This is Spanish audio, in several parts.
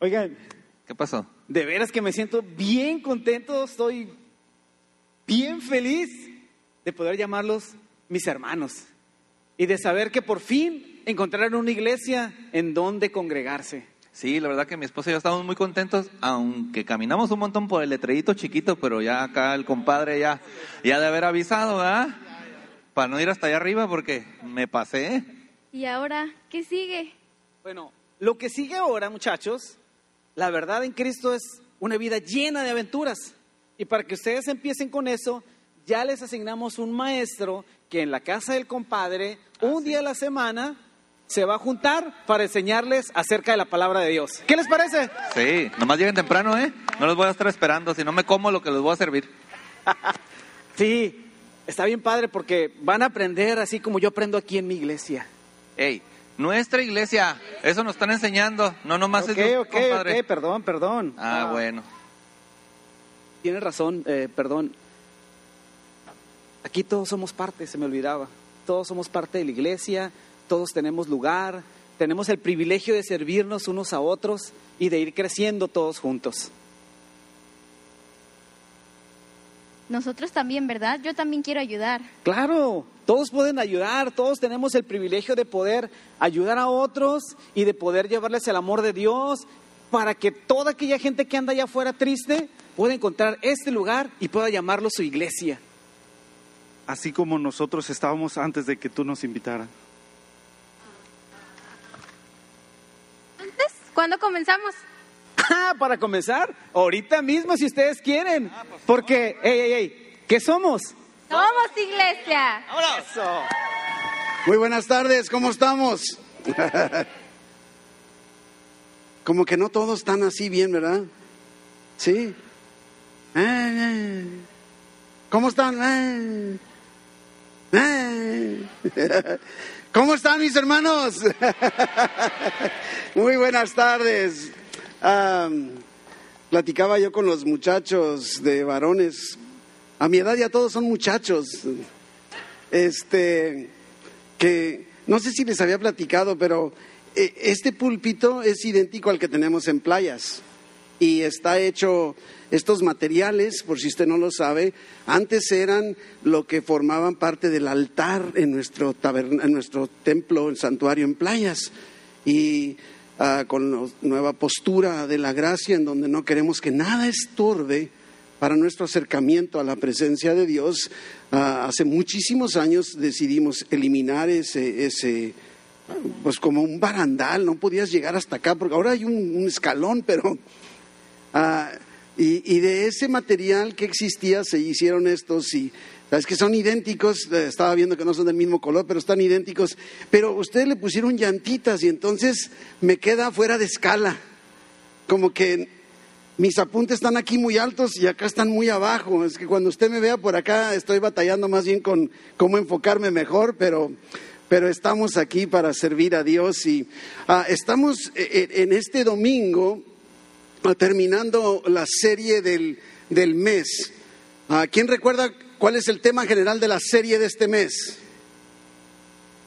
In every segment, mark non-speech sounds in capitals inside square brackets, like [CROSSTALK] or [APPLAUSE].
Oigan, ¿Qué pasó? de veras que me siento bien contento, estoy bien feliz de poder llamarlos mis hermanos y de saber que por fin encontraron una iglesia en donde congregarse. Sí, la verdad que mi esposa y yo estamos muy contentos, aunque caminamos un montón por el letrerito chiquito, pero ya acá el compadre ya, ya de haber avisado, ¿verdad? Para no ir hasta allá arriba porque me pasé. ¿Y ahora qué sigue? Bueno, lo que sigue ahora, muchachos, la verdad en Cristo es una vida llena de aventuras. Y para que ustedes empiecen con eso, ya les asignamos un maestro que en la casa del compadre, un día a la semana, se va a juntar para enseñarles acerca de la palabra de Dios. ¿Qué les parece? Sí, nomás lleguen temprano, ¿eh? No los voy a estar esperando, si no me como lo que les voy a servir. [LAUGHS] Sí, está bien padre porque van a aprender así como yo aprendo aquí en mi iglesia. Ey, nuestra iglesia, eso nos están enseñando, no nomás Ok, es de- ok, compadre. ok, perdón, perdón. Ah, bueno. Tienes razón, eh, perdón. Aquí todos somos parte, se me olvidaba. Todos somos parte de la iglesia, todos tenemos lugar, tenemos el privilegio de servirnos unos a otros y de ir creciendo todos juntos. Nosotros también, ¿verdad? Yo también quiero ayudar. Claro, todos pueden ayudar, todos tenemos el privilegio de poder ayudar a otros y de poder llevarles el amor de Dios para que toda aquella gente que anda allá afuera triste pueda encontrar este lugar y pueda llamarlo su iglesia. Así como nosotros estábamos antes de que tú nos invitaras. Entonces, ¿cuándo comenzamos? Ah, para comenzar, ahorita mismo si ustedes quieren. Porque, hey, hey, hey, ¿qué somos? Somos iglesia. Eso. Muy buenas tardes, ¿cómo estamos? [LAUGHS] Como que no todos están así bien, ¿verdad? Sí. Eh, eh. ¿Cómo están? Eh. Eh. [LAUGHS] ¿Cómo están mis hermanos? [LAUGHS] Muy buenas tardes. Ah, platicaba yo con los muchachos de varones. A mi edad ya todos son muchachos. Este, que no sé si les había platicado, pero eh, este púlpito es idéntico al que tenemos en playas y está hecho estos materiales, por si usted no lo sabe, antes eran lo que formaban parte del altar en nuestro taberna, en nuestro templo, el santuario en playas y ah, con la nueva postura de la gracia en donde no queremos que nada estorbe para nuestro acercamiento a la presencia de Dios, ah, hace muchísimos años decidimos eliminar ese, ese, pues como un barandal, no podías llegar hasta acá, porque ahora hay un, un escalón, pero... ah, y, y de ese material que existía se hicieron estos y sabes que son idénticos, eh, estaba viendo que no son del mismo color, pero están idénticos, pero ustedes le pusieron llantitas y entonces me queda fuera de escala, como que mis apuntes están aquí muy altos y acá están muy abajo. Es que cuando usted me vea por acá estoy batallando más bien con cómo enfocarme mejor, pero, pero estamos aquí para servir a Dios y ah, estamos eh, en este domingo ah, terminando la serie del, del mes. Ah, ¿Quién recuerda cuál es el tema general de la serie de este mes?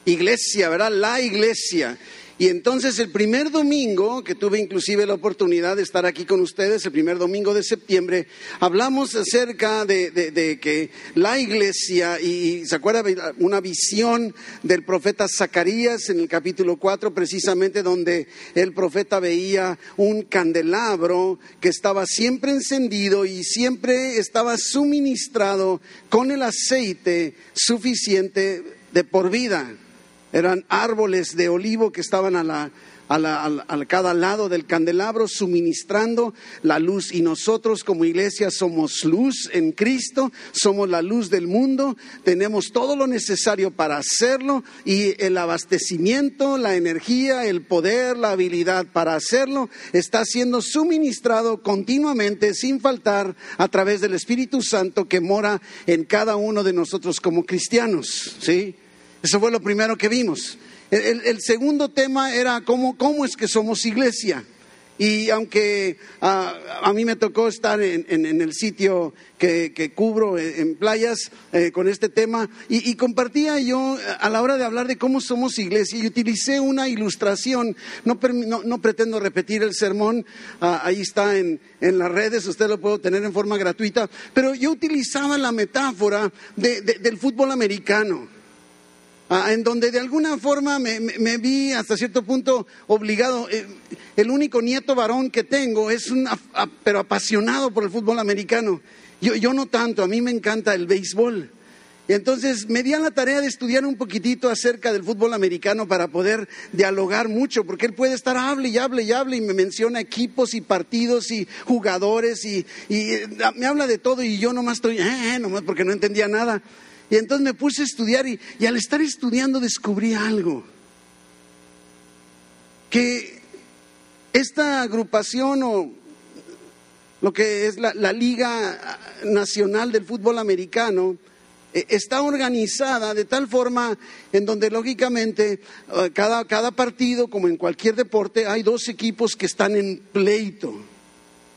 Iglesia, ¿verdad? La iglesia. Y entonces el primer domingo, que tuve inclusive la oportunidad de estar aquí con ustedes, el primer domingo de septiembre, hablamos acerca de, que la iglesia, y se acuerda una visión del profeta Zacarías en el capítulo 4, precisamente donde el profeta veía un candelabro que estaba siempre encendido y siempre estaba suministrado con el aceite suficiente de por vida eran árboles de olivo que estaban a, la, a, la- a a cada lado del candelabro suministrando la luz. Y nosotros como iglesia somos luz en Cristo, somos la luz del mundo, tenemos todo lo necesario para hacerlo y el abastecimiento, la energía, el poder, la habilidad para hacerlo está siendo suministrado continuamente, sin faltar, a través del Espíritu Santo que mora en cada uno de nosotros como cristianos. ¿Sí? Eso fue lo primero que vimos. El, segundo tema era cómo, cómo es que somos iglesia. Y aunque ah, a mí me tocó estar en, el sitio que, cubro eh, en playas eh, con este tema, y, compartía yo eh, a la hora de hablar de cómo somos iglesia, y utilicé una ilustración, no, no- no pretendo repetir el sermón, ah, ahí está en, en las redes, usted lo puede tener en forma gratuita, pero yo utilizaba la metáfora de- del fútbol americano. Ah, en donde de alguna forma me, vi hasta cierto punto obligado. Eh, el único nieto varón que tengo es un, pero apasionado por el fútbol americano. Yo, yo no tanto, a mí me encanta el béisbol. Entonces me di a la tarea de estudiar un poquitito acerca del fútbol americano para poder dialogar mucho, porque él puede estar hable y hable y hable y me menciona equipos y partidos y jugadores y, y, eh, me habla de todo y yo nomás estoy, eh, eh, nomás porque no entendía nada. Y entonces me puse a estudiar y, al estar estudiando descubrí algo. Que esta agrupación o lo que es la, la Liga Nacional del Fútbol Americano eh, está organizada de tal forma en donde lógicamente eh, cada, cada partido, como en cualquier deporte, hay dos equipos que están en pleito.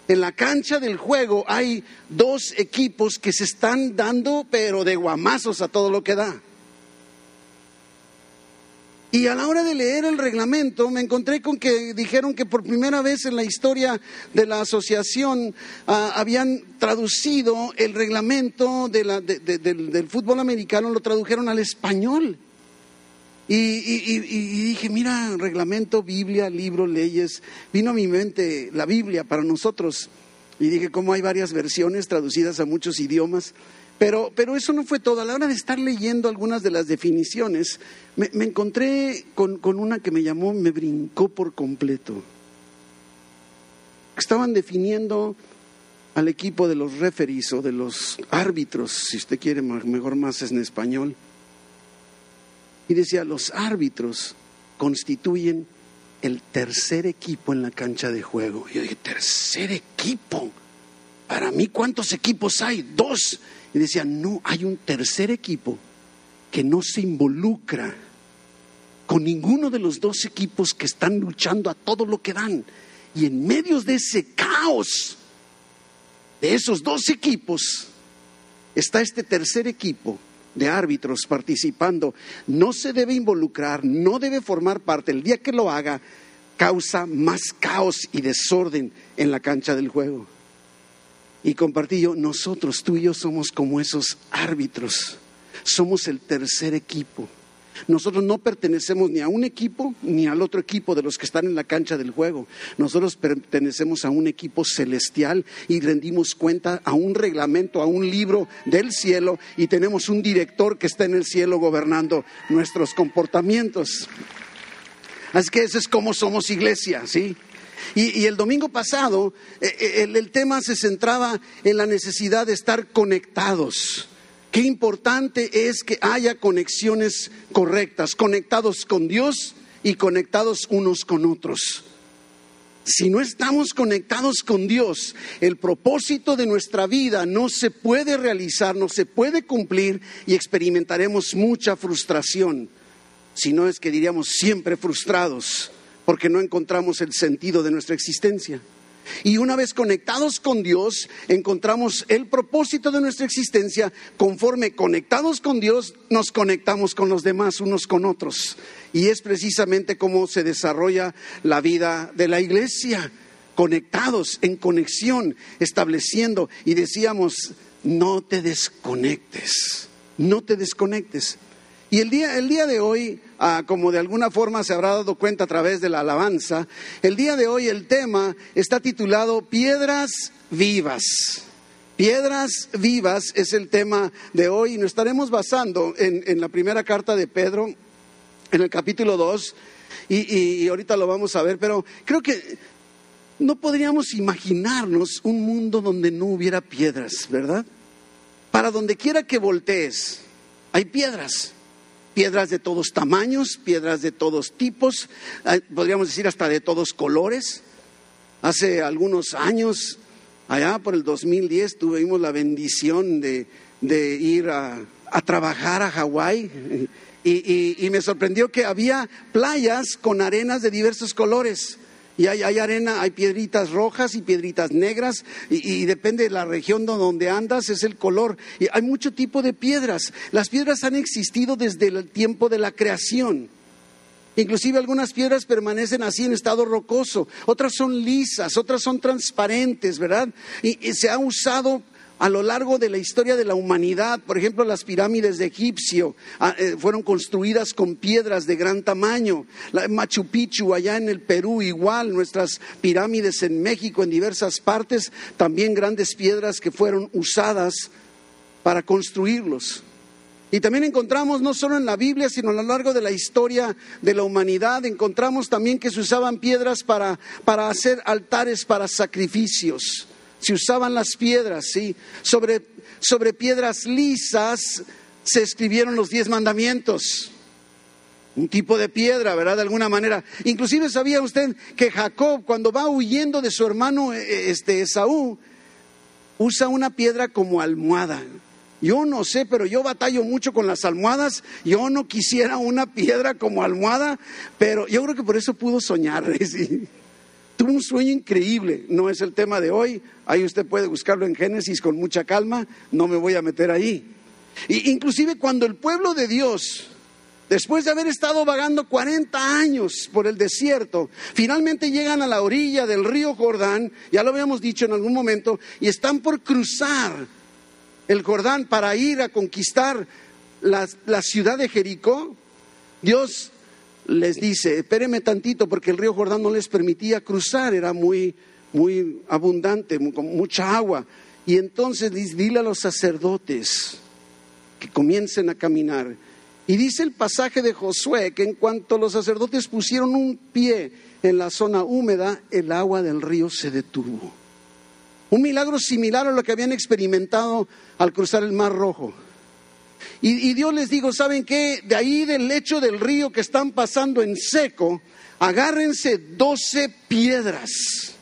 En la cancha del juego hay dos equipos que se están dando, pero de guamazos a todo lo que da. Y a la hora de leer el reglamento me encontré con que dijeron que por primera vez en la historia de la asociación ah, habían traducido el reglamento de la- de- de- del, del fútbol americano, lo tradujeron al español. Y, dije, mira, reglamento, Biblia, libro, leyes. Vino a mi mente la Biblia para nosotros. Y dije, cómo hay varias versiones traducidas a muchos idiomas. Pero, pero eso no fue todo. A la hora de estar leyendo algunas de las definiciones, me, encontré con, con una que me llamó, me brincó por completo. Estaban definiendo al equipo de los referees o de los árbitros, si usted quiere, mejor más es en español. Y decía, los árbitros constituyen el tercer equipo en la cancha de juego. Y yo dije, tercer equipo. Para mí, ¿cuántos equipos hay? Dos. Y decía, no, hay un tercer equipo que no se involucra con ninguno de los dos equipos que están luchando a todo lo que dan. Y en medio de ese caos de esos dos equipos está este tercer equipo de árbitros participando. No se debe involucrar, no debe formar parte. El día que lo haga, causa más caos y desorden en la cancha del juego. Y compartí yo, nosotros, tú y yo somos como esos árbitros. Somos el tercer equipo. Nosotros no pertenecemos ni a un equipo ni al otro equipo de los que están en la cancha del juego. Nosotros pertenecemos a un equipo celestial y rendimos cuenta a un reglamento, a un libro del cielo y tenemos un director que está en el cielo gobernando nuestros comportamientos. Así que eso es como somos iglesia, ¿sí? Y, el domingo pasado eh, eh, el tema se centraba en la necesidad de estar conectados. Qué importante es que haya conexiones correctas, conectados con Dios y conectados unos con otros. Si no estamos conectados con Dios, el propósito de nuestra vida no se puede realizar, no se puede cumplir y experimentaremos mucha frustración. Si no es que diríamos siempre frustrados porque no encontramos el sentido de nuestra existencia. Y una vez conectados con Dios, encontramos el propósito de nuestra existencia. Conforme conectados con Dios, nos conectamos con los demás, unos con otros. Y es precisamente cómo se desarrolla la vida de la iglesia. Conectados, en conexión, estableciendo. Y decíamos, no te desconectes, no te desconectes. Y el día, el día de hoy, ah, como de alguna forma se habrá dado cuenta a través de la alabanza, el día de hoy el tema está titulado Piedras Vivas. Piedras Vivas es el tema de hoy y nos estaremos basando en, en la primera carta de Pedro, en el capítulo 2, y, y- y ahorita lo vamos a ver, pero creo que no podríamos imaginarnos un mundo donde no hubiera piedras, ¿verdad? Para donde quiera que voltees, hay piedras. Piedras de todos tamaños, piedras de todos tipos, eh, podríamos decir hasta de todos colores. Hace algunos años, allá por el 2010, tuvimos la bendición de, de ir a, a trabajar a Hawái y, y- y me sorprendió que había playas con arenas de diversos colores. Y hay, hay arena, hay piedritas rojas y piedritas negras, y, depende de la región do- donde andas, es el color. Y hay mucho tipo de piedras. Las piedras han existido desde el tiempo de la creación. Inclusive algunas piedras permanecen así en estado rocoso, otras son lisas, otras son transparentes, ¿verdad? Y, y se ha usado a lo largo de la historia de la humanidad. Por ejemplo, las pirámides de Egipcio ah, eh, fueron construidas con piedras de gran tamaño. Machu Picchu allá en el Perú igual, nuestras pirámides en México en diversas partes, también grandes piedras que fueron usadas para construirlos. Y también encontramos, no solo en la Biblia, sino a lo largo de la historia de la humanidad, encontramos también que se usaban piedras para, para hacer altares para sacrificios. Se usaban las piedras, ¿sí? Sobre, sobre piedras lisas se escribieron los diez mandamientos. Un tipo de piedra, ¿verdad? De alguna manera. Inclusive sabía usted que Jacob, cuando va huyendo de su hermano eh, este, Esaú, usa una piedra como almohada. Yo no sé, pero yo batallo mucho con las almohadas. Yo no quisiera una piedra como almohada, pero yo creo que por eso pudo soñar. [LAUGHS] sí. Tuvo un sueño increíble. No es el tema de hoy. Ahí usted puede buscarlo en Génesis con mucha calma. No me voy a meter ahí. Y inclusive cuando el pueblo de Dios Después de haber estado vagando 40 años por el desierto, finalmente llegan a la orilla del río Jordán, ya lo habíamos dicho en algún momento, y están por cruzar el Jordán para ir a conquistar la, la ciudad de Jericó. Dios les dice, espéreme tantito porque el río Jordán no les permitía cruzar, era muy, muy abundante, con mucha agua. Y entonces dile a los sacerdotes que comiencen a caminar. Y dice el pasaje de Josué que en cuanto los sacerdotes pusieron un pie en la zona húmeda, el agua del río se detuvo. Un milagro similar a lo que habían experimentado al cruzar el Mar Rojo. Y, Dios les dijo, ¿saben qué? De ahí del lecho del río que están pasando en seco, agárrense doce piedras.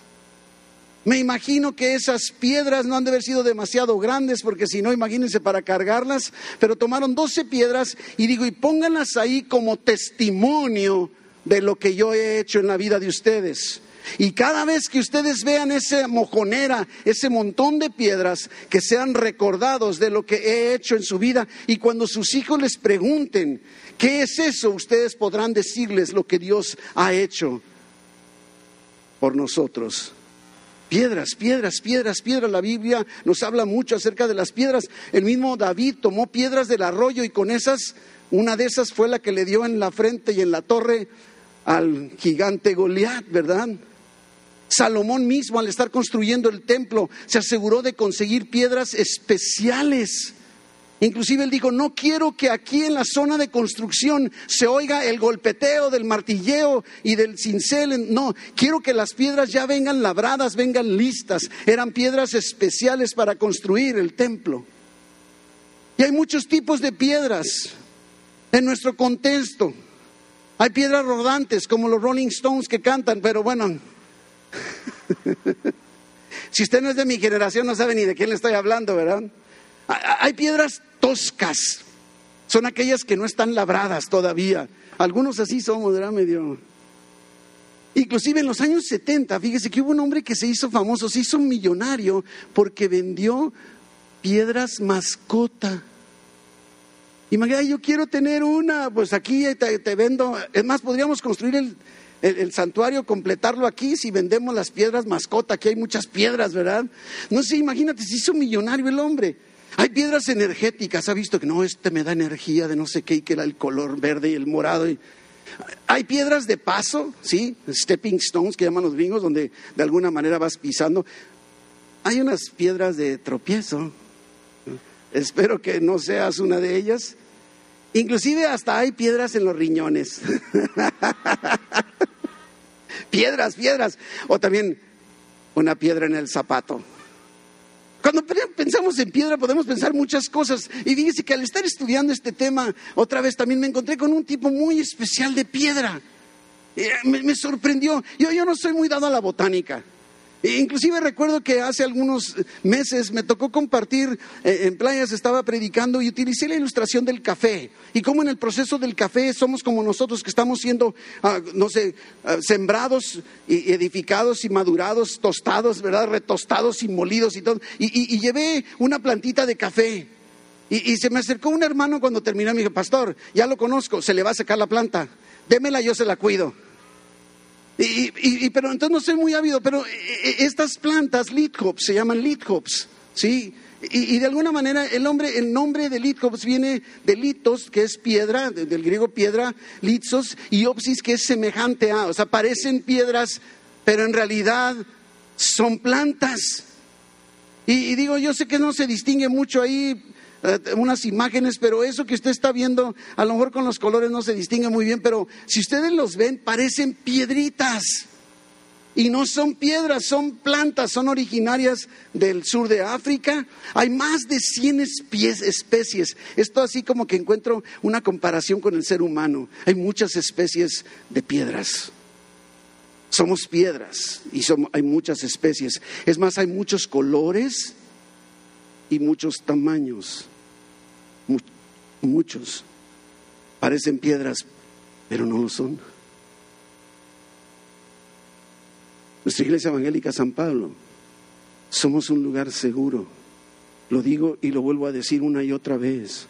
Me imagino que esas piedras no han de haber sido demasiado grandes, porque si no, imagínense para cargarlas, pero tomaron 12 piedras y digo, y pónganlas ahí como testimonio de lo que yo he hecho en la vida de ustedes. Y cada vez que ustedes vean esa mojonera, ese montón de piedras, que sean recordados de lo que he hecho en su vida. Y cuando sus hijos les pregunten, ¿qué es eso? Ustedes podrán decirles lo que Dios ha hecho por nosotros. Piedras, piedras, piedras, piedras. La Biblia nos habla mucho acerca de las piedras. El mismo David tomó piedras del arroyo y con esas, una de esas fue la que le dio en la frente y en la torre al gigante Goliat, ¿verdad? Salomón mismo al estar construyendo el templo se aseguró de conseguir piedras especiales. Inclusive él dijo, no quiero que aquí en la zona de construcción se oiga el golpeteo del martilleo y del cincel. No, quiero que las piedras ya vengan labradas, vengan listas. Eran piedras especiales para construir el templo. Y hay muchos tipos de piedras en nuestro contexto. Hay piedras rodantes como los Rolling Stones que cantan, pero bueno, si usted no es de mi generación no sabe ni de quién le estoy hablando, ¿verdad? Hay piedras toscas, son aquellas que no están labradas todavía. Algunos así somos, ¿verdad? Medio. Inclusive en los años 70, fíjese que hubo un hombre que se hizo famoso, se hizo millonario porque vendió piedras mascota. Imagina, yo quiero tener una, pues aquí te, te vendo. Es más, podríamos construir el, el, santuario, completarlo aquí si vendemos las piedras mascota. Aquí hay muchas piedras, ¿verdad? No sé, imagínate, se hizo millonario el hombre. Hay piedras energéticas, ha visto que no, este me da energía de no sé qué y que era el color verde y el morado. Y... Hay piedras de paso, ¿sí? Stepping stones que llaman los gringos, donde de alguna manera vas pisando. Hay unas piedras de tropiezo. Espero que no seas una de ellas. Inclusive hasta hay piedras en los riñones. [LAUGHS] [LAUGHS] piedras, piedras. O también una piedra en el zapato. Cuando pensamos en piedra podemos pensar muchas cosas. Y fíjese que al estar estudiando este tema, otra vez también me encontré con un tipo muy especial de piedra. Me, me sorprendió. Yo, yo, no soy muy dado a la botánica. E inclusive recuerdo que hace algunos meses me tocó compartir eh, en playas, estaba predicando y utilicé la ilustración del café. Y como en el proceso del café somos como nosotros que estamos siendo, ah, no sé, ah, sembrados y edificados y madurados, tostados, ¿verdad? Retostados y molidos y todo. Y, llevé una plantita de café. Y, se me acercó un hermano cuando terminé y me dijo, pastor, ya lo conozco, se le va a sacar la planta. Démela, yo se la cuido. Y, y- y- pero entonces no soy muy ávido, pero eh, eh, estas plantas, lithops, se llaman lithops, ¿sí? Y, de alguna manera el, hombre, el nombre de lithops viene de litos, que es piedra, de- del griego piedra, litsos, y opsis, que es semejante a, o sea, parecen piedras, pero en realidad son plantas. Y, digo, yo sé que no se distingue mucho ahí unas imágenes, pero eso que usted está viendo, a lo mejor con los colores no se distingue muy bien, pero si ustedes los ven, parecen piedritas. Y no son piedras, son plantas, son originarias del sur de África. Hay más de 100 espe- especies. Esto así como que encuentro una comparación con el ser humano. Hay muchas especies de piedras. Somos piedras y somos- hay muchas especies. Es más, hay muchos colores y muchos tamaños. Mu- muchos. Parecen piedras, pero no lo son. Nuestra iglesia evangélica San Pablo, somos un lugar seguro. Lo digo y lo vuelvo a decir una y otra vez.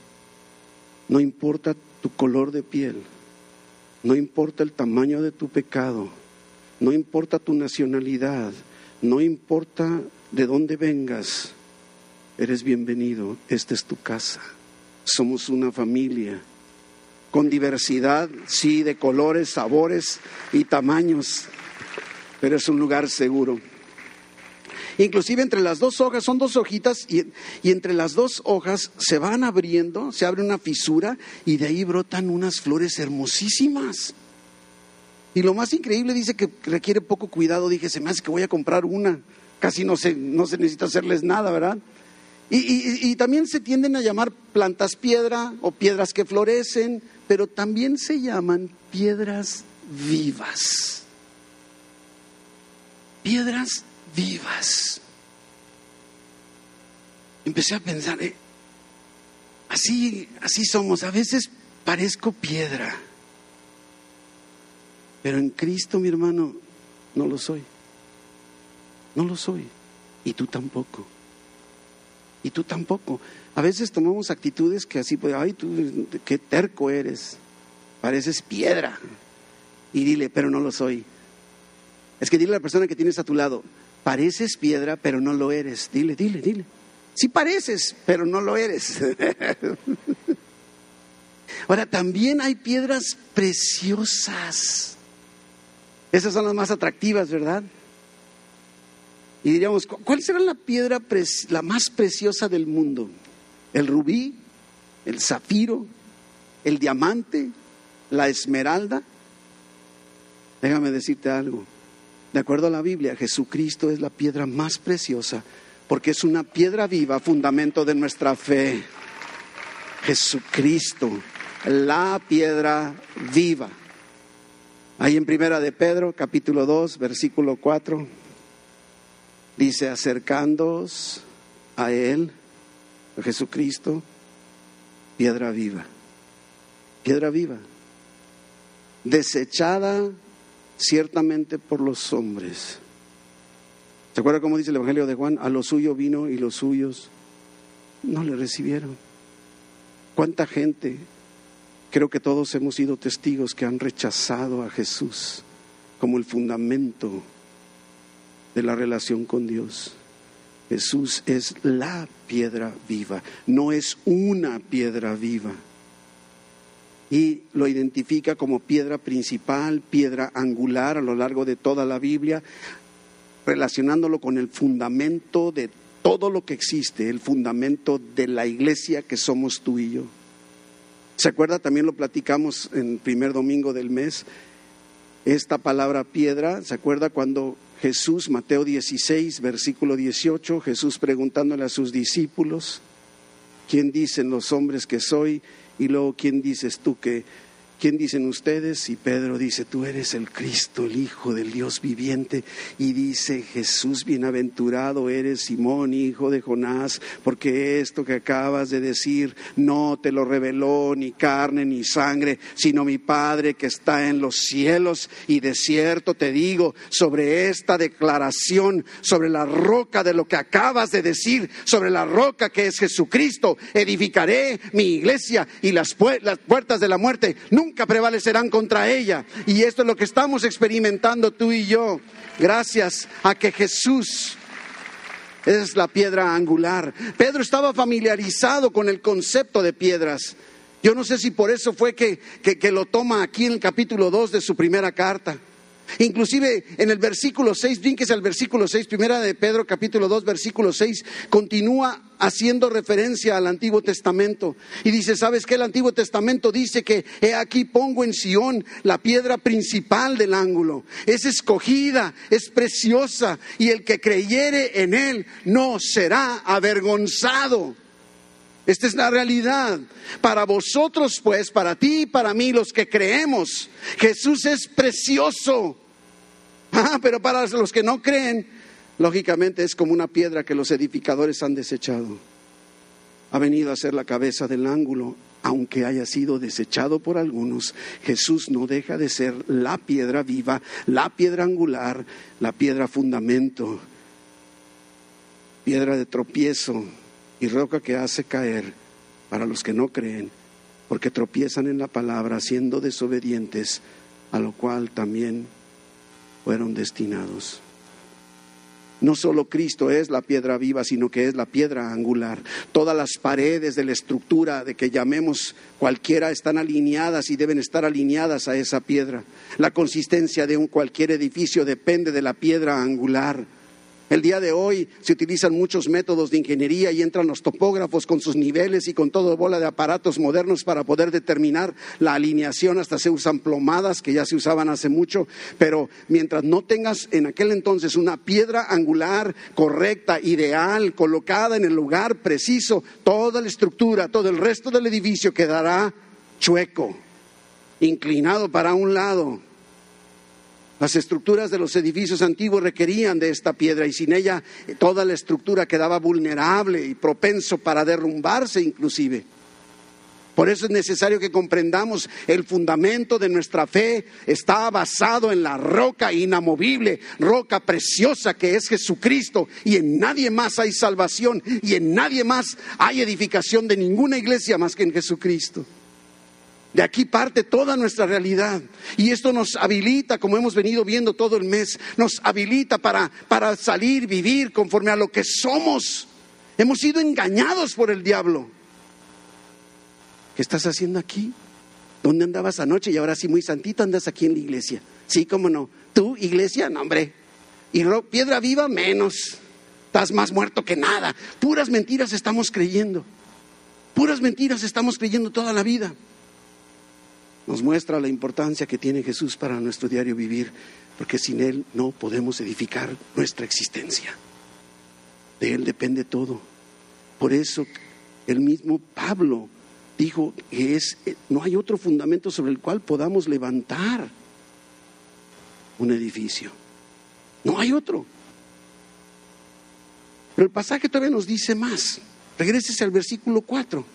No importa tu color de piel, no importa el tamaño de tu pecado, no importa tu nacionalidad, no importa de dónde vengas, eres bienvenido, esta es tu casa. Somos una familia con diversidad, sí, de colores, sabores y tamaños, pero es un lugar seguro. Inclusive entre las dos hojas, son dos hojitas y, y entre las dos hojas se van abriendo, se abre una fisura y de ahí brotan unas flores hermosísimas. Y lo más increíble dice que requiere poco cuidado. Dije, se me hace que voy a comprar una. Casi no se, no se necesita hacerles nada, ¿verdad? Y, también se tienden a llamar plantas piedra o piedras que florecen, pero también se llaman piedras vivas. Piedras vivas. Empecé a pensar, eh, así, así somos. A veces parezco piedra. Pero en Cristo, mi hermano, no lo soy. No lo soy. Y tú tampoco. Y tú tampoco. A veces tomamos actitudes que así, pues, ay, tú, qué terco eres. Pareces piedra. Y dile, pero no lo soy. Es que dile a la persona que tienes a tu lado, pareces piedra, pero no lo eres. Dile, dile, dile. Sí pareces, pero no lo eres. [LAUGHS] Ahora, también hay piedras preciosas. Esas son las más atractivas, ¿verdad? Y diríamos, ¿cu- ¿cuál será la piedra la más preciosa del mundo? ¿El rubí? ¿El zafiro? ¿El diamante? ¿La esmeralda? Déjame decirte algo. De acuerdo a la Biblia, Jesucristo es la piedra más preciosa porque es una piedra viva, fundamento de nuestra fe. Jesucristo, la piedra viva. Ahí en Primera de Pedro, capítulo 2, versículo 4, dice, acercándoos a Él, a Jesucristo, piedra viva, piedra viva, desechada ciertamente por los hombres. ¿Se acuerda cómo dice el Evangelio de Juan? A lo suyo vino y los suyos no le recibieron. ¿Cuánta gente? Creo que todos hemos sido testigos que han rechazado a Jesús como el fundamento de la relación con Dios. Jesús es la piedra viva, no es una piedra viva. Y lo identifica como piedra principal, piedra angular a lo largo de toda la Biblia, relacionándolo con el fundamento de todo lo que existe, el fundamento de la iglesia que somos tú y yo. ¿Se acuerda? También lo platicamos en el primer domingo del mes. Esta palabra piedra, ¿se acuerda cuando Jesús, Mateo 16, versículo 18, Jesús preguntándole a sus discípulos, ¿quién dicen los hombres que soy? Y luego, ¿quién dices tú que, ¿Quién dicen ustedes? Y Pedro dice, tú eres el Cristo, el Hijo del Dios viviente. Y dice Jesús, bienaventurado eres Simón, hijo de Jonás, porque esto que acabas de decir no te lo reveló ni carne ni sangre, sino mi Padre que está en los cielos. Y de cierto te digo, sobre esta declaración, sobre la roca de lo que acabas de decir, sobre la roca que es Jesucristo, edificaré mi iglesia y las, puertas de la muerte nunca prevalecerán contra ella. Y esto es lo que estamos experimentando tú y yo, gracias a que Jesús es la piedra angular. Pedro estaba familiarizado con el concepto de piedras. Yo no sé si por eso fue que, que, lo toma aquí en el capítulo 2 de su primera carta. Inclusive en el versículo 6, es el versículo 6, primera de Pedro capítulo 2, versículo 6, continúa haciendo referencia al Antiguo Testamento. Y dice, ¿sabes qué? El Antiguo Testamento dice que he aquí pongo en Sión la piedra principal del ángulo. Es escogida, es preciosa, y el que creyere en él no será avergonzado. Esta es la realidad. Para vosotros, pues, para ti y para mí, los que creemos, Jesús es precioso. Ah, pero para los que no creen, lógicamente es como una piedra que los edificadores han desechado. Ha venido a ser la cabeza del ángulo, aunque haya sido desechado por algunos. Jesús no deja de ser la piedra viva, la piedra angular, la piedra fundamento, piedra de tropiezo y roca que hace caer para los que no creen, porque tropiezan en la palabra siendo desobedientes, a lo cual también fueron destinados. No solo Cristo es la piedra viva, sino que es la piedra angular. Todas las paredes de la estructura de que llamemos cualquiera están alineadas y deben estar alineadas a esa piedra. La consistencia de un cualquier edificio depende de la piedra angular. El día de hoy se utilizan muchos métodos de ingeniería y entran los topógrafos con sus niveles y con todo bola de aparatos modernos para poder determinar la alineación. Hasta se usan plomadas que ya se usaban hace mucho, pero mientras no tengas en aquel entonces una piedra angular correcta, ideal, colocada en el lugar preciso, toda la estructura, todo el resto del edificio quedará chueco, inclinado para un lado las estructuras de los edificios antiguos requerían de esta piedra y sin ella toda la estructura quedaba vulnerable y propenso para derrumbarse inclusive. Por eso es necesario que comprendamos el fundamento de nuestra fe está basado en la roca inamovible, roca preciosa que es Jesucristo y en nadie más hay salvación y en nadie más hay edificación de ninguna iglesia más que en Jesucristo. De aquí parte toda nuestra realidad. Y esto nos habilita, como hemos venido viendo todo el mes, nos habilita para, para salir, vivir conforme a lo que somos. Hemos sido engañados por el diablo. ¿Qué estás haciendo aquí? ¿Dónde andabas anoche? Y ahora sí, muy santito, andas aquí en la iglesia. Sí, cómo no. ¿Tú, iglesia? No, hombre. Y piedra viva, menos. Estás más muerto que nada. Puras mentiras estamos creyendo. Puras mentiras estamos creyendo toda la vida nos muestra la importancia que tiene Jesús para nuestro diario vivir, porque sin Él no podemos edificar nuestra existencia. De Él depende todo. Por eso el mismo Pablo dijo que es, no hay otro fundamento sobre el cual podamos levantar un edificio. No hay otro. Pero el pasaje todavía nos dice más. Regrésese al versículo 4.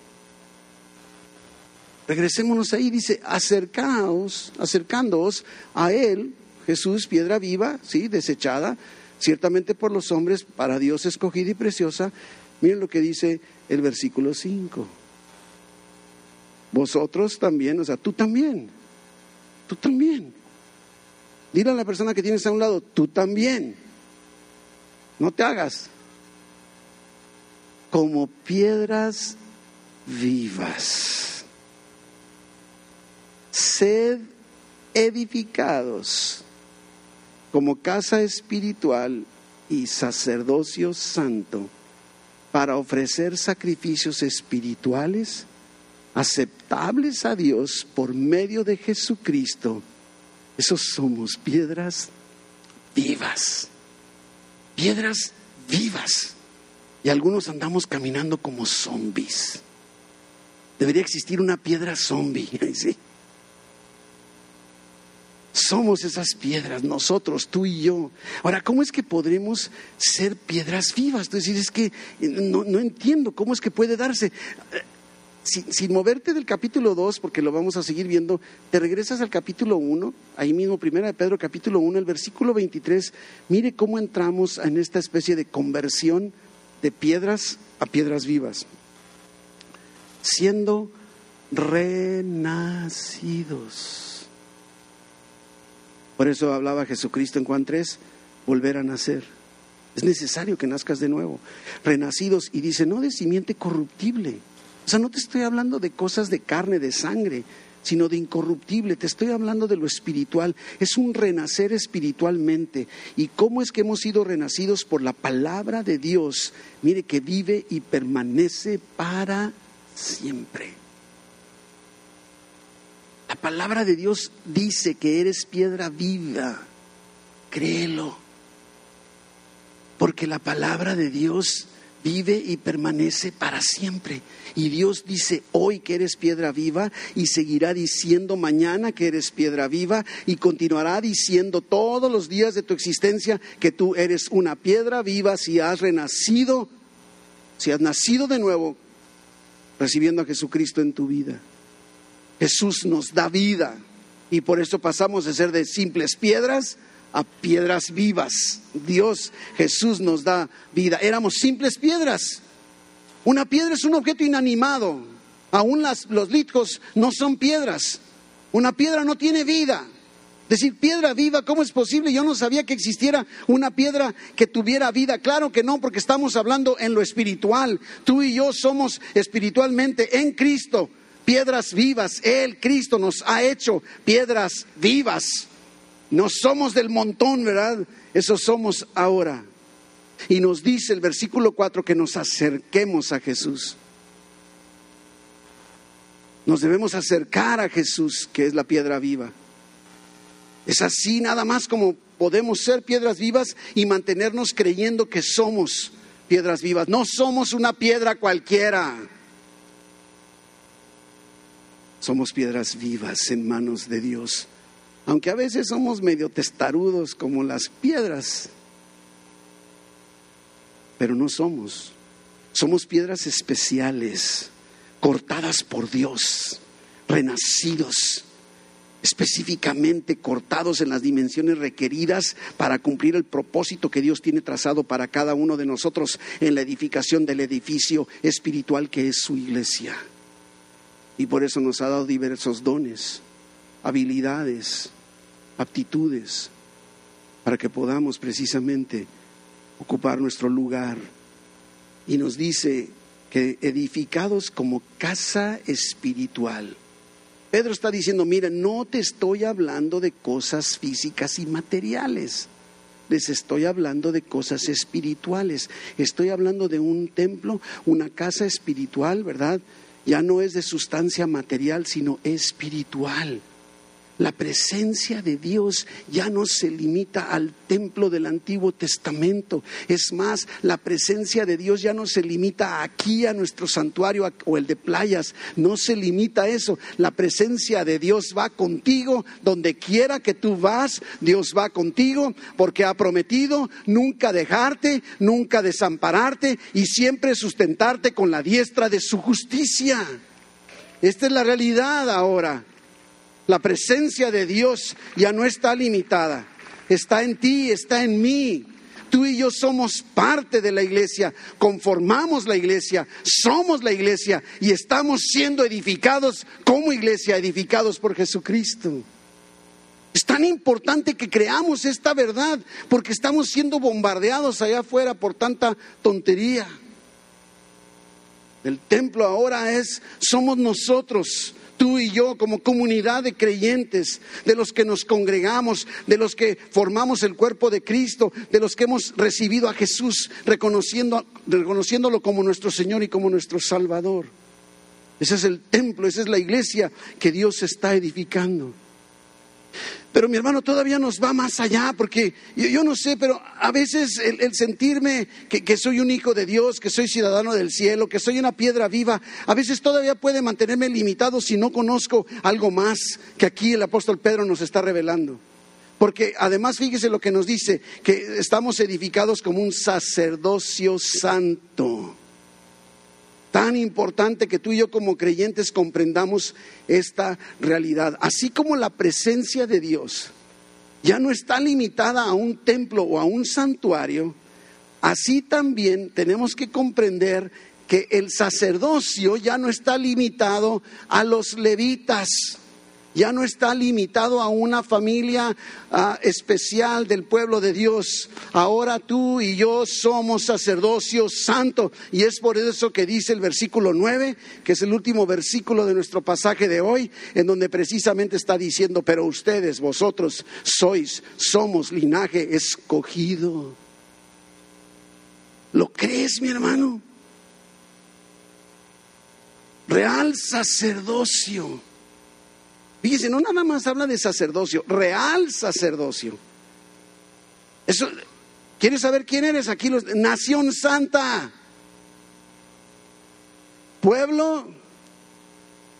Regresémonos ahí, dice, acercaos, acercándoos a Él, Jesús, piedra viva, sí, desechada, ciertamente por los hombres, para Dios escogida y preciosa. Miren lo que dice el versículo 5. Vosotros también, o sea, tú también, tú también. Dile a la persona que tienes a un lado, tú también. No te hagas como piedras vivas sed edificados como casa espiritual y sacerdocio santo para ofrecer sacrificios espirituales aceptables a Dios por medio de Jesucristo. Esos somos piedras vivas, piedras vivas. Y algunos andamos caminando como zombies. Debería existir una piedra zombie. [LAUGHS] ¿sí? Somos esas piedras, nosotros, tú y yo. Ahora, ¿cómo es que podremos ser piedras vivas? Es decir, es que no, no entiendo cómo es que puede darse. Eh, Sin, sin moverte del capítulo 2, porque lo vamos a seguir viendo, te regresas al capítulo 1, ahí mismo, primera de Pedro, capítulo 1, el versículo 23, mire cómo entramos en esta especie de conversión de piedras a piedras vivas, siendo renacidos. Por eso hablaba Jesucristo en Juan 3, volver a nacer. Es necesario que nazcas de nuevo. Renacidos, y dice, no de simiente corruptible. O sea, no te estoy hablando de cosas de carne, de sangre, sino de incorruptible. Te estoy hablando de lo espiritual. Es un renacer espiritualmente. ¿Y cómo es que hemos sido renacidos por la palabra de Dios? Mire, que vive y permanece para siempre. La palabra de Dios dice que eres piedra viva. Créelo. Porque la palabra de Dios vive y permanece para siempre. Y Dios dice hoy que eres piedra viva y seguirá diciendo mañana que eres piedra viva y continuará diciendo todos los días de tu existencia que tú eres una piedra viva si has renacido, si has nacido de nuevo recibiendo a Jesucristo en tu vida. Jesús nos da vida y por eso pasamos de ser de simples piedras a piedras vivas. Dios, Jesús nos da vida. Éramos simples piedras. Una piedra es un objeto inanimado. Aún las, los litcos no son piedras. Una piedra no tiene vida. Decir piedra viva, ¿cómo es posible? Yo no sabía que existiera una piedra que tuviera vida. Claro que no, porque estamos hablando en lo espiritual. Tú y yo somos espiritualmente en Cristo piedras vivas. Él, Cristo, nos ha hecho piedras vivas. No somos del montón, ¿verdad? Eso somos ahora. Y nos dice el versículo 4 que nos acerquemos a Jesús. Nos debemos acercar a Jesús, que es la piedra viva. Es así nada más como podemos ser piedras vivas y mantenernos creyendo que somos piedras vivas. No somos una piedra cualquiera. Somos piedras vivas en manos de Dios. Aunque a veces somos medio testarudos como las piedras. Pero no somos. Somos piedras especiales, cortadas por Dios, renacidos específicamente cortados en las dimensiones requeridas para cumplir el propósito que Dios tiene trazado para cada uno de nosotros en la edificación del edificio espiritual que es su iglesia. Y por eso nos ha dado diversos dones, habilidades, aptitudes, para que podamos precisamente ocupar nuestro lugar. Y nos dice que edificados como casa espiritual. Pedro está diciendo, mira, no te estoy hablando de cosas físicas y materiales, les estoy hablando de cosas espirituales, estoy hablando de un templo, una casa espiritual, ¿verdad? Ya no es de sustancia material, sino espiritual. La presencia de Dios ya no se limita al templo del Antiguo Testamento. Es más, la presencia de Dios ya no se limita aquí a nuestro santuario o el de playas. No se limita a eso. La presencia de Dios va contigo donde quiera que tú vas. Dios va contigo porque ha prometido nunca dejarte, nunca desampararte y siempre sustentarte con la diestra de su justicia. Esta es la realidad ahora. La presencia de Dios ya no está limitada. Está en ti, está en mí. Tú y yo somos parte de la iglesia, conformamos la iglesia, somos la iglesia y estamos siendo edificados como iglesia, edificados por Jesucristo. Es tan importante que creamos esta verdad porque estamos siendo bombardeados allá afuera por tanta tontería. El templo ahora es, somos nosotros, tú y yo como comunidad de creyentes, de los que nos congregamos, de los que formamos el cuerpo de Cristo, de los que hemos recibido a Jesús, reconociéndolo como nuestro Señor y como nuestro Salvador. Ese es el templo, esa es la iglesia que Dios está edificando. Pero mi hermano todavía nos va más allá, porque yo, no sé, pero a veces el, el sentirme que, que, soy un hijo de Dios, que soy ciudadano del cielo, que soy una piedra viva, a veces todavía puede mantenerme limitado si no conozco algo más que aquí el apóstol Pedro nos está revelando. Porque además fíjese lo que nos dice, que estamos edificados como un sacerdocio santo. Tan importante que tú y yo como creyentes comprendamos esta realidad. Así como la presencia de Dios ya no está limitada a un templo o a un santuario, así también tenemos que comprender que el sacerdocio ya no está limitado a los levitas ya no está limitado a una familia ah, especial del pueblo de Dios. Ahora tú y yo somos sacerdocio santo. Y es por eso que dice el versículo 9, que es el último versículo de nuestro pasaje de hoy, en donde precisamente está diciendo, pero ustedes, vosotros sois, somos linaje escogido. ¿Lo crees, mi hermano? Real sacerdocio Fíjese, no nada más habla de sacerdocio, real sacerdocio. Eso, ¿Quieres saber quién eres? Aquí Nación Santa. Pueblo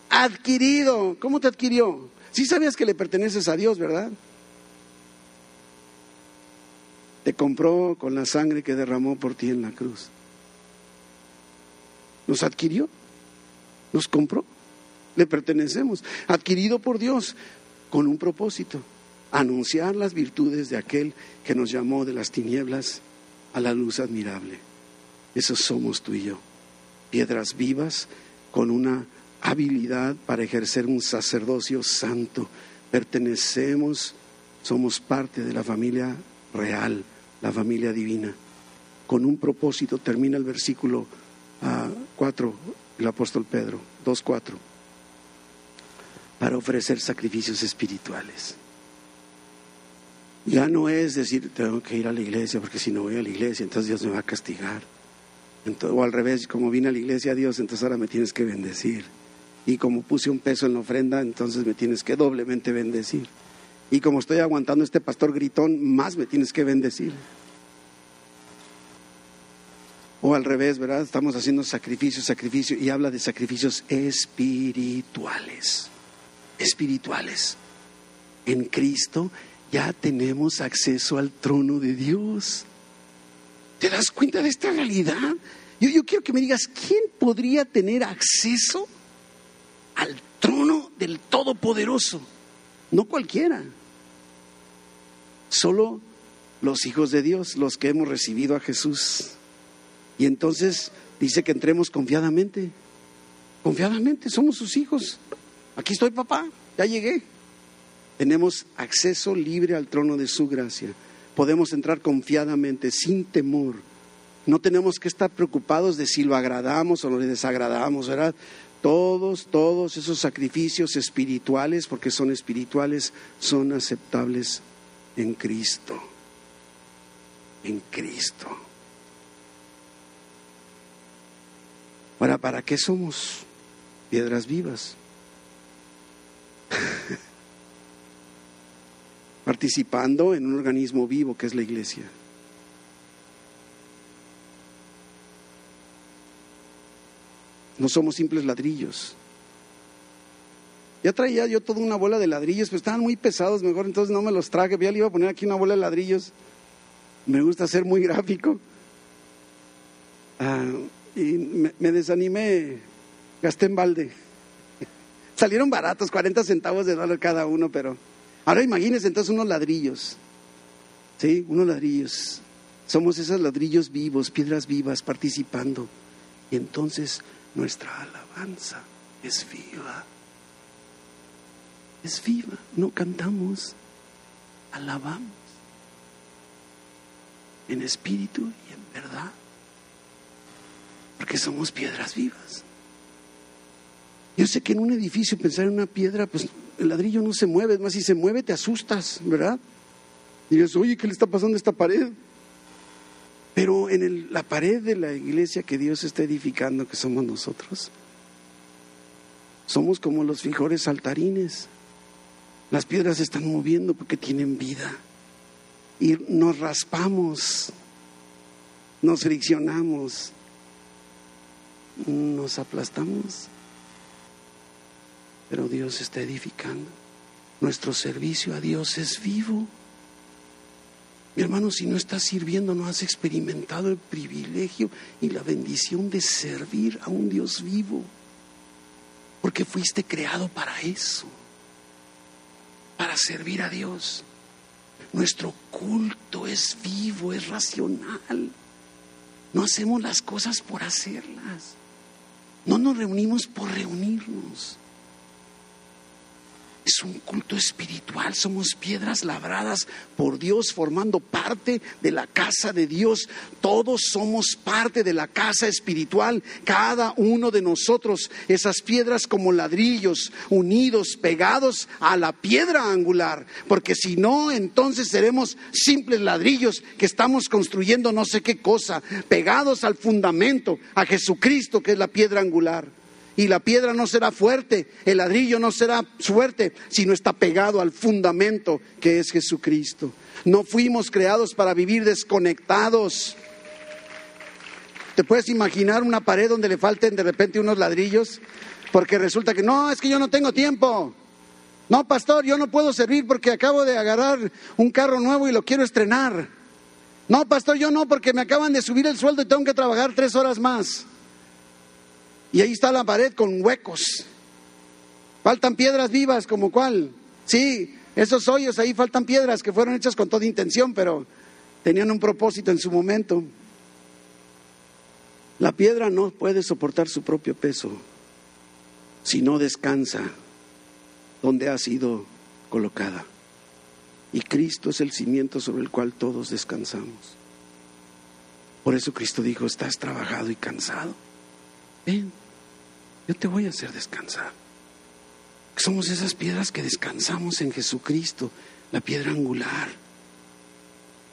adquirido. ¿Cómo te adquirió? Sí sabías que le perteneces a Dios, ¿verdad? Te compró con la sangre que derramó por ti en la cruz. Nos adquirió, nos compró le pertenecemos, adquirido por Dios con un propósito, anunciar las virtudes de aquel que nos llamó de las tinieblas a la luz admirable. Esos somos tú y yo, piedras vivas con una habilidad para ejercer un sacerdocio santo. Pertenecemos, somos parte de la familia real, la familia divina. Con un propósito, termina el versículo 4, ah, el apóstol Pedro, 2.4 para ofrecer sacrificios espirituales. Ya no es decir, tengo que ir a la iglesia, porque si no voy a la iglesia, entonces Dios me va a castigar. o al revés, como vine a la iglesia a Dios, entonces ahora me tienes que bendecir. Y como puse un peso en la ofrenda, entonces me tienes que doblemente bendecir. Y como estoy aguantando este pastor gritón, más me tienes que bendecir. O al revés, ¿verdad? Estamos haciendo sacrificio, sacrificio, y habla de sacrificios espirituales espirituales. En Cristo ya tenemos acceso al trono de Dios. ¿Te das cuenta de esta realidad? Yo, yo quiero que me digas, ¿quién podría tener acceso al trono del Todopoderoso? No cualquiera. Solo los hijos de Dios, los que hemos recibido a Jesús. Y entonces dice que entremos confiadamente. Confiadamente, somos sus hijos. Aquí estoy, papá, ya llegué. Tenemos acceso libre al trono de su gracia. Podemos entrar confiadamente, sin temor. No tenemos que estar preocupados de si lo agradamos o lo desagradamos, ¿verdad? Todos, todos esos sacrificios espirituales, porque son espirituales, son aceptables en Cristo. En Cristo. Ahora, ¿para qué somos piedras vivas? [LAUGHS] participando en un organismo vivo que es la iglesia. No somos simples ladrillos. Ya traía yo toda una bola de ladrillos, pero estaban muy pesados, mejor entonces no me los traje. Ya le iba a poner aquí una bola de ladrillos. Me gusta ser muy gráfico. Ah, y me, me desanimé, gasté en balde. Salieron baratos, 40 centavos de dólar cada uno, pero ahora imagínense entonces unos ladrillos. ¿Sí? Unos ladrillos. Somos esos ladrillos vivos, piedras vivas, participando. Y entonces nuestra alabanza es viva. Es viva. No cantamos, alabamos. En espíritu y en verdad. Porque somos piedras vivas. Yo sé que en un edificio pensar en una piedra, pues el ladrillo no se mueve, es más, si se mueve te asustas, ¿verdad? Dices, oye, ¿qué le está pasando a esta pared? Pero en la pared de la iglesia que Dios está edificando, que somos nosotros, somos como los fijores saltarines. Las piedras se están moviendo porque tienen vida. Y nos raspamos, nos friccionamos, nos aplastamos pero Dios está edificando. Nuestro servicio a Dios es vivo, Mi hermano, si no estás sirviendo, no has experimentado el privilegio y la bendición de servir a un Dios vivo. Porque fuiste creado para eso, para servir a Dios. Nuestro culto es vivo, es racional. No hacemos las cosas por hacerlas. No nos reunimos por reunirnos. Es un culto espiritual, somos piedras labradas por Dios, formando parte de la casa de Dios. Todos somos parte de la casa espiritual, cada uno de nosotros, esas piedras como ladrillos, unidos, pegados a la piedra angular, porque si no, entonces seremos simples ladrillos que estamos construyendo no sé qué cosa, pegados al fundamento, a Jesucristo, que es la piedra angular y la piedra no será fuerte, el ladrillo no será fuerte, sino está pegado al fundamento que es Jesucristo. No fuimos creados para vivir desconectados. ¿Te puedes imaginar una pared donde le falten de repente unos ladrillos? Porque resulta que no, es que yo no tengo tiempo. No, pastor, yo no puedo servir porque acabo de agarrar un carro nuevo y lo quiero estrenar. No, pastor, yo no, porque me acaban de subir el sueldo y tengo que trabajar tres horas más. Y ahí está la pared con huecos. Faltan piedras vivas, como cuál. Sí, esos hoyos ahí faltan piedras que fueron hechas con toda intención, pero tenían un propósito en su momento. La piedra no puede soportar su propio peso si no descansa donde ha sido colocada. Y Cristo es el cimiento sobre el cual todos descansamos. Por eso Cristo dijo, estás trabajado y cansado. Ven, yo te voy a hacer descansar. Somos esas piedras que descansamos en Jesucristo, la piedra angular.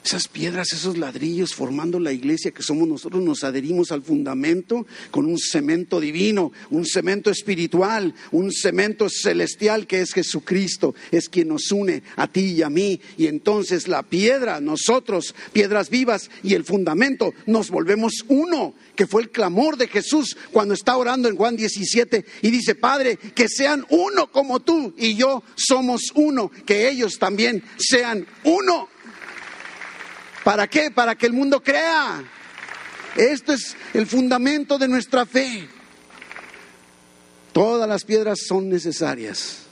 Esas piedras, esos ladrillos formando la iglesia que somos nosotros, nos adherimos al fundamento con un cemento divino, un cemento espiritual, un cemento celestial que es Jesucristo, es quien nos une a ti y a mí. Y entonces la piedra, nosotros, piedras vivas y el fundamento, nos volvemos uno, que fue el clamor de Jesús cuando está orando en Juan 17 y dice, Padre, que sean uno como tú y yo somos uno, que ellos también sean uno. ¿Para qué? Para que el mundo crea. Esto es el fundamento de nuestra fe. Todas las piedras son necesarias.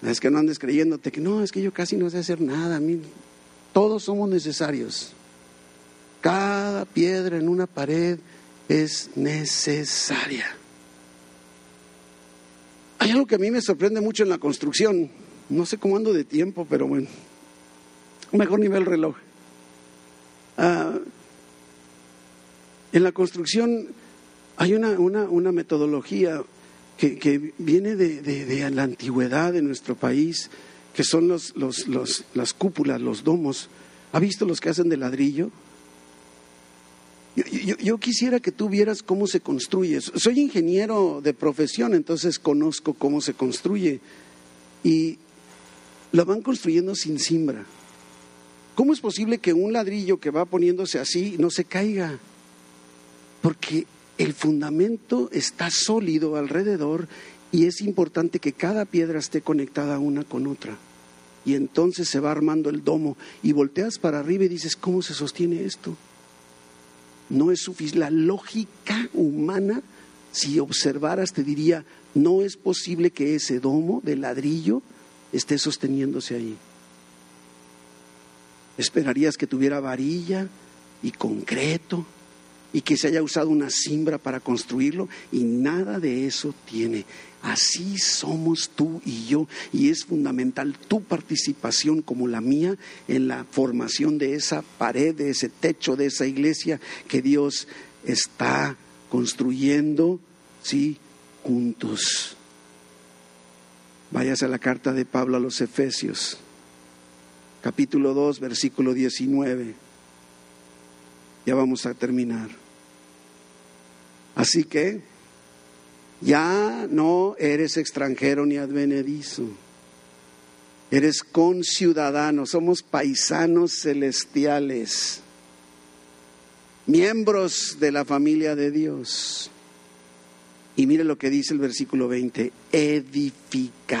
Es que no andes creyéndote que no, es que yo casi no sé hacer nada. todos somos necesarios. Cada piedra en una pared es necesaria. Hay algo que a mí me sorprende mucho en la construcción. No sé cómo ando de tiempo, pero bueno mejor nivel reloj. Ah, en la construcción hay una, una, metodología que, viene de, la antigüedad de nuestro país, que son los, los, las cúpulas, los domos. ¿Ha visto los que hacen de ladrillo? Yo, yo, quisiera que tú vieras cómo se construye. Soy ingeniero de profesión, entonces conozco cómo se construye. Y lo van construyendo sin cimbra. ¿Cómo es posible que un ladrillo que va poniéndose así no se caiga? Porque el fundamento está sólido alrededor y es importante que cada piedra esté conectada una con otra. Y entonces se va armando el domo y volteas para arriba y dices, ¿cómo se sostiene esto? No es suficiente. La lógica humana, si observaras, te diría, no es posible que ese domo de ladrillo esté sosteniéndose ahí. Esperarías que tuviera varilla y concreto y que se haya usado una simbra para construirlo y nada de eso tiene. Así somos tú y yo y es fundamental tu participación como la mía en la formación de esa pared, de ese techo, de esa iglesia que Dios está construyendo, sí, juntos. Váyase a la carta de Pablo a los Efesios capítulo 2, versículo 19. Ya vamos a terminar. Así que ya no eres extranjero ni advenedizo. Eres conciudadano, somos paisanos celestiales, miembros de la familia de Dios. Y mire lo que dice el versículo 20, edificados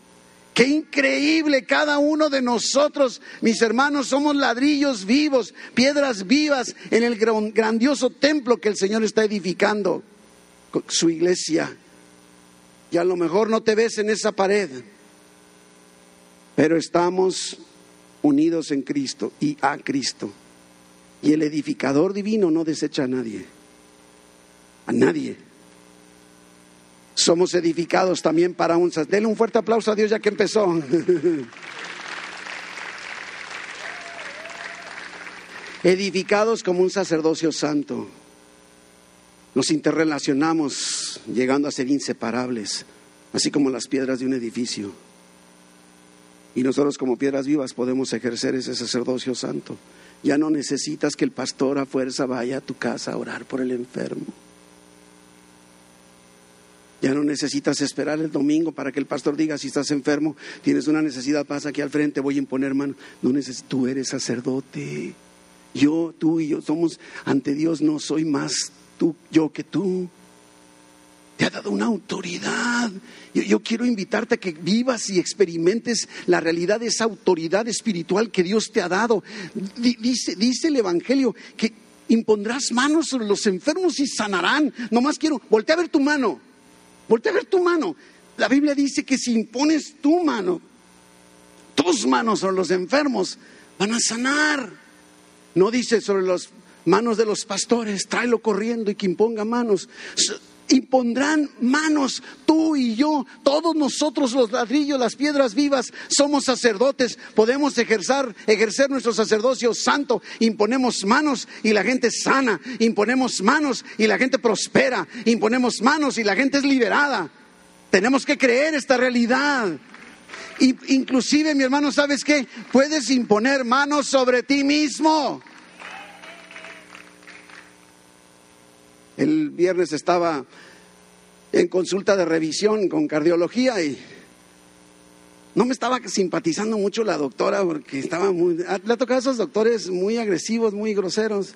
Qué increíble cada uno de nosotros, mis hermanos, somos ladrillos vivos, piedras vivas en el grandioso templo que el Señor está edificando, su iglesia. Y a lo mejor no te ves en esa pared, pero estamos unidos en Cristo y a Cristo. Y el edificador divino no desecha a nadie, a nadie. Somos edificados también para un... Denle un fuerte aplauso a Dios ya que empezó. [LAUGHS] edificados como un sacerdocio santo. Nos interrelacionamos llegando a ser inseparables, así como las piedras de un edificio. Y nosotros como piedras vivas podemos ejercer ese sacerdocio santo. Ya no necesitas que el pastor a fuerza vaya a tu casa a orar por el enfermo. Ya no necesitas esperar el domingo para que el pastor diga si estás enfermo, tienes una necesidad, pasa aquí al frente, voy a imponer mano. No necesitas, tú eres sacerdote. Yo, tú y yo somos ante Dios, no soy más tú, yo que tú. Te ha dado una autoridad. Yo, yo, quiero invitarte a que vivas y experimentes la realidad de esa autoridad espiritual que Dios te ha dado. Dice, dice el Evangelio que impondrás manos sobre los enfermos y sanarán. Nomás quiero, voltea a ver tu mano. Voltea a ver tu mano. La Biblia dice que si impones tu mano, tus manos sobre los enfermos, van a sanar. No dice sobre las manos de los pastores, tráelo corriendo y que imponga manos impondrán manos, tú y yo, todos nosotros los ladrillos, las piedras vivas, somos sacerdotes, podemos ejercer, ejercer nuestro sacerdocio santo, imponemos manos y la gente sana, imponemos manos y la gente prospera, imponemos manos y la gente es liberada. Tenemos que creer esta realidad. Y, inclusive, mi hermano, ¿sabes qué? Puedes imponer manos sobre ti mismo. El viernes estaba en consulta de revisión con cardiología y no me estaba simpatizando mucho la doctora porque estaba muy... Le ha tocado a esos doctores muy agresivos, muy groseros.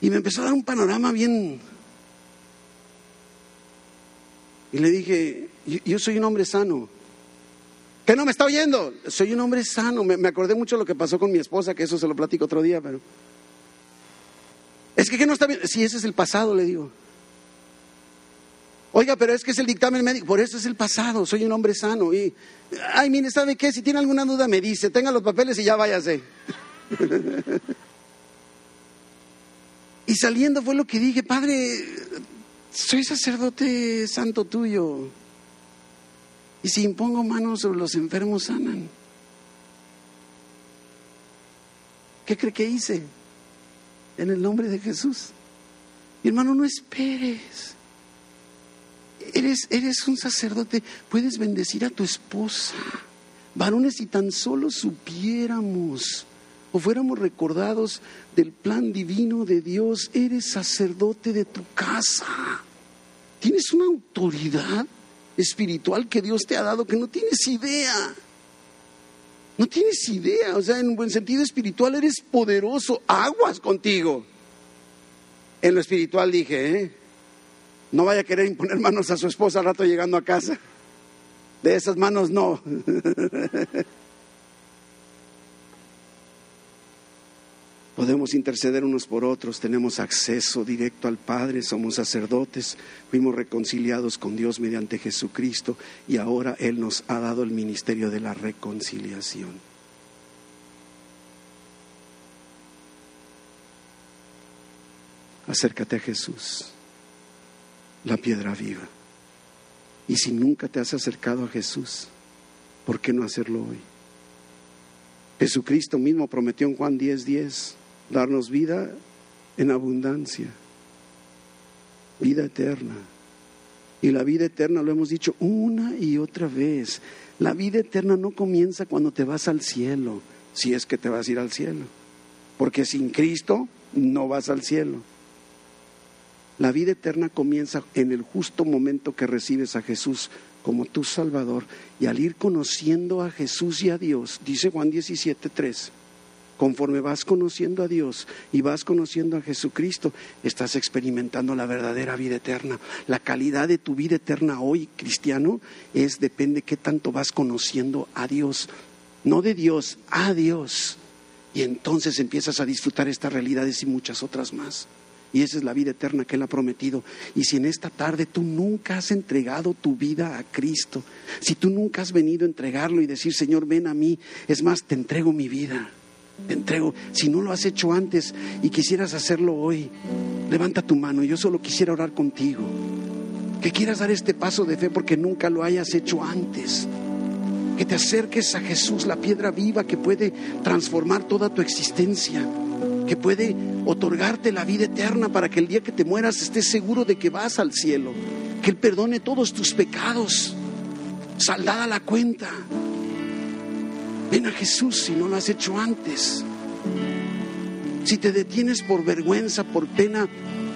Y me empezó a dar un panorama bien... Y le dije, yo, soy un hombre sano. ¿Qué no me está oyendo? Soy un hombre sano. Me, me acordé mucho lo que pasó con mi esposa, que eso se lo platico otro día, pero... Es que, ¿qué no está bien? Sí, ese es el pasado, le digo. Oiga, pero es que es el dictamen médico, por eso es el pasado, soy un hombre sano. Y, ay, mire, ¿sabe qué? Si tiene alguna duda me dice, tenga los papeles y ya váyase. [LAUGHS] y saliendo fue lo que dije, Padre, soy sacerdote santo tuyo. Y si impongo manos sobre los enfermos, sanan. ¿Qué cree que hice? En el nombre de Jesús. Hermano, no esperes. Eres, eres un sacerdote, puedes bendecir a tu esposa. Varones, si tan solo supiéramos o fuéramos recordados del plan divino de Dios, eres sacerdote de tu casa. Tienes una autoridad espiritual que Dios te ha dado que no tienes idea. No tienes idea, o sea, en un buen sentido espiritual eres poderoso, aguas contigo. En lo espiritual dije, ¿eh? no vaya a querer imponer manos a su esposa al rato llegando a casa. De esas manos no. [LAUGHS] Podemos interceder unos por otros, tenemos acceso directo al Padre, somos sacerdotes, fuimos reconciliados con Dios mediante Jesucristo y ahora Él nos ha dado el ministerio de la reconciliación. Acércate a Jesús, la piedra viva. Y si nunca te has acercado a Jesús, ¿por qué no hacerlo hoy? Jesucristo mismo prometió en Juan 10:10. 10, darnos vida en abundancia, vida eterna. Y la vida eterna lo hemos dicho una y otra vez. La vida eterna no comienza cuando te vas al cielo, si es que te vas a ir al cielo. Porque sin Cristo no vas al cielo. La vida eterna comienza en el justo momento que recibes a Jesús como tu Salvador y al ir conociendo a Jesús y a Dios, dice Juan 17, 3, conforme vas conociendo a Dios y vas conociendo a Jesucristo, estás experimentando la verdadera vida eterna. La calidad de tu vida eterna hoy, cristiano, es depende qué tanto vas conociendo a Dios, no de Dios, a Dios. Y entonces empiezas a disfrutar estas realidades y muchas otras más. Y esa es la vida eterna que Él ha prometido. Y si en esta tarde tú nunca has entregado tu vida a Cristo, si tú nunca has venido a entregarlo y decir, Señor, ven a mí, es más, te entrego mi vida. Te entrego. Si no lo has hecho antes y quisieras hacerlo hoy, levanta tu mano. Yo solo quisiera orar contigo. Que quieras dar este paso de fe porque nunca lo hayas hecho antes. Que te acerques a Jesús, la piedra viva que puede transformar toda tu existencia que puede otorgarte la vida eterna para que el día que te mueras estés seguro de que vas al cielo, que Él perdone todos tus pecados, saldada la cuenta. Ven a Jesús si no lo has hecho antes. Si te detienes por vergüenza, por pena,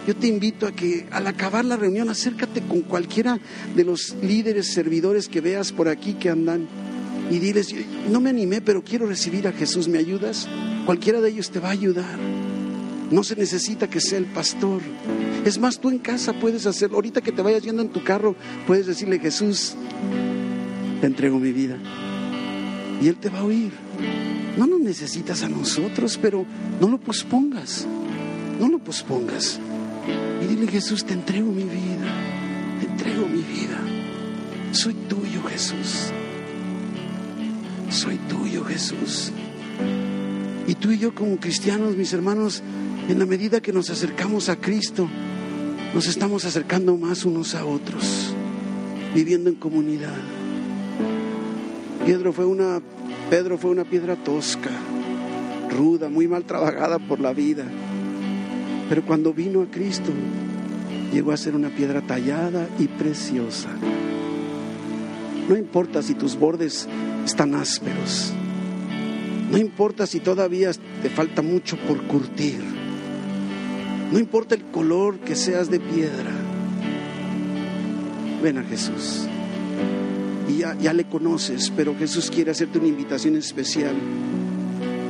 yo te invito a que al acabar la reunión acércate con cualquiera de los líderes, servidores que veas por aquí que andan y diles, no me animé, pero quiero recibir a Jesús, ¿me ayudas? Cualquiera de ellos te va a ayudar. No se necesita que sea el pastor. Es más, tú en casa puedes hacerlo. Ahorita que te vayas yendo en tu carro, puedes decirle, Jesús, te entrego mi vida. Y Él te va a oír. No nos necesitas a nosotros, pero no lo pospongas. No lo pospongas. Y dile, Jesús, te entrego mi vida. Te entrego mi vida. Soy tuyo, Jesús. Soy tuyo, Jesús. Y tú y yo como cristianos, mis hermanos, en la medida que nos acercamos a Cristo, nos estamos acercando más unos a otros, viviendo en comunidad. Pedro fue una, Pedro fue una piedra tosca, ruda, muy mal trabajada por la vida. Pero cuando vino a Cristo, llegó a ser una piedra tallada y preciosa. No importa si tus bordes están ásperos. No importa si todavía te falta mucho por curtir. No importa el color que seas de piedra. Ven a Jesús. Y ya, ya le conoces, pero Jesús quiere hacerte una invitación especial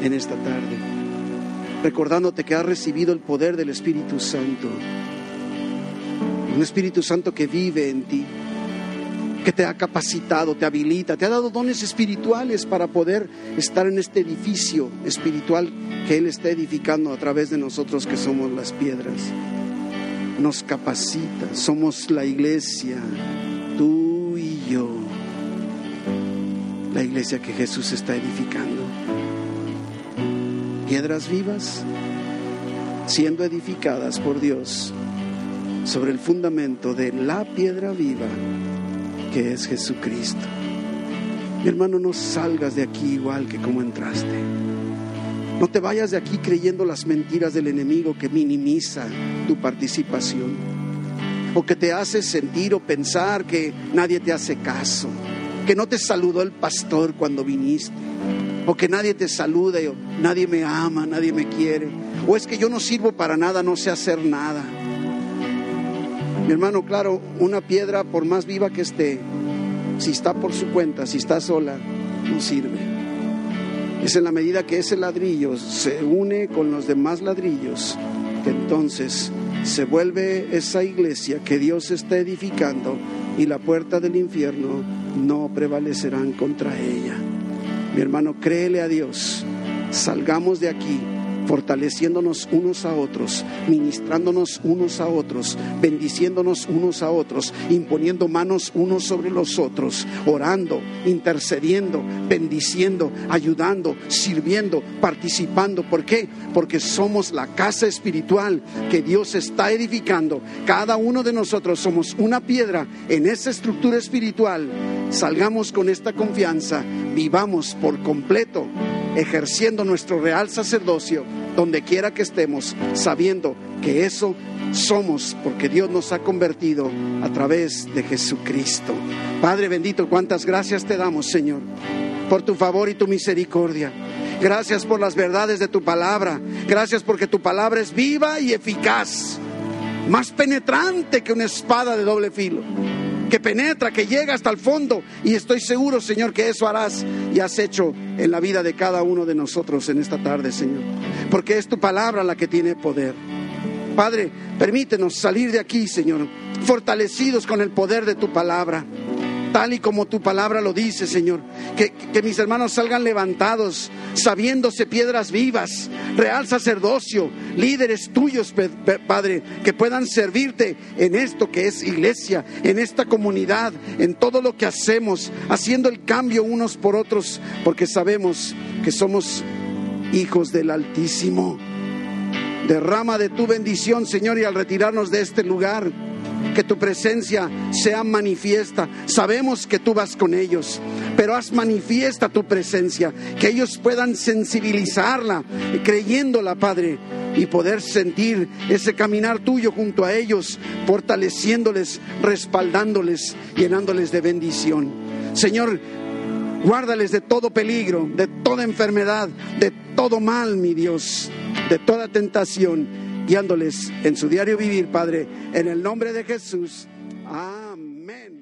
en esta tarde. Recordándote que has recibido el poder del Espíritu Santo. Un Espíritu Santo que vive en ti que te ha capacitado, te habilita, te ha dado dones espirituales para poder estar en este edificio espiritual que Él está edificando a través de nosotros que somos las piedras. Nos capacita, somos la iglesia, tú y yo, la iglesia que Jesús está edificando. Piedras vivas siendo edificadas por Dios sobre el fundamento de la piedra viva que es Jesucristo. Mi hermano, no salgas de aquí igual que como entraste. No te vayas de aquí creyendo las mentiras del enemigo que minimiza tu participación o que te hace sentir o pensar que nadie te hace caso, que no te saludó el pastor cuando viniste, o que nadie te saluda, nadie me ama, nadie me quiere, o es que yo no sirvo para nada, no sé hacer nada. Mi hermano, claro, una piedra, por más viva que esté, si está por su cuenta, si está sola, no sirve. Es en la medida que ese ladrillo se une con los demás ladrillos que entonces se vuelve esa iglesia que Dios está edificando y la puerta del infierno no prevalecerán contra ella. Mi hermano, créele a Dios. Salgamos de aquí fortaleciéndonos unos a otros, ministrándonos unos a otros, bendiciéndonos unos a otros, imponiendo manos unos sobre los otros, orando, intercediendo, bendiciendo, ayudando, sirviendo, participando. ¿Por qué? Porque somos la casa espiritual que Dios está edificando. Cada uno de nosotros somos una piedra en esa estructura espiritual. Salgamos con esta confianza, vivamos por completo ejerciendo nuestro real sacerdocio donde quiera que estemos, sabiendo que eso somos porque Dios nos ha convertido a través de Jesucristo. Padre bendito, cuántas gracias te damos, Señor, por tu favor y tu misericordia. Gracias por las verdades de tu palabra. Gracias porque tu palabra es viva y eficaz, más penetrante que una espada de doble filo que penetra, que llega hasta el fondo. Y estoy seguro, Señor, que eso harás y has hecho en la vida de cada uno de nosotros en esta tarde, Señor. Porque es tu palabra la que tiene poder. Padre, permítenos salir de aquí, Señor, fortalecidos con el poder de tu palabra tal y como tu palabra lo dice, Señor. Que, mis hermanos salgan levantados, sabiéndose piedras vivas, real sacerdocio, líderes tuyos, Padre, que puedan servirte en esto que es iglesia, en esta comunidad, en todo lo que hacemos, haciendo el cambio unos por otros, porque sabemos que somos hijos del Altísimo. Derrama de tu bendición, Señor, y al retirarnos de este lugar, que tu presencia sea manifiesta. Sabemos que tú vas con ellos, pero haz manifiesta tu presencia, que ellos puedan sensibilizarla, creyéndola, Padre, y poder sentir ese caminar tuyo junto a ellos, fortaleciéndoles, respaldándoles, llenándoles de bendición. Señor, guárdales de todo peligro, de toda enfermedad, de todo mal, mi Dios, de toda tentación guiándoles en su diario vivir, Padre, en el nombre de Jesús. Amén.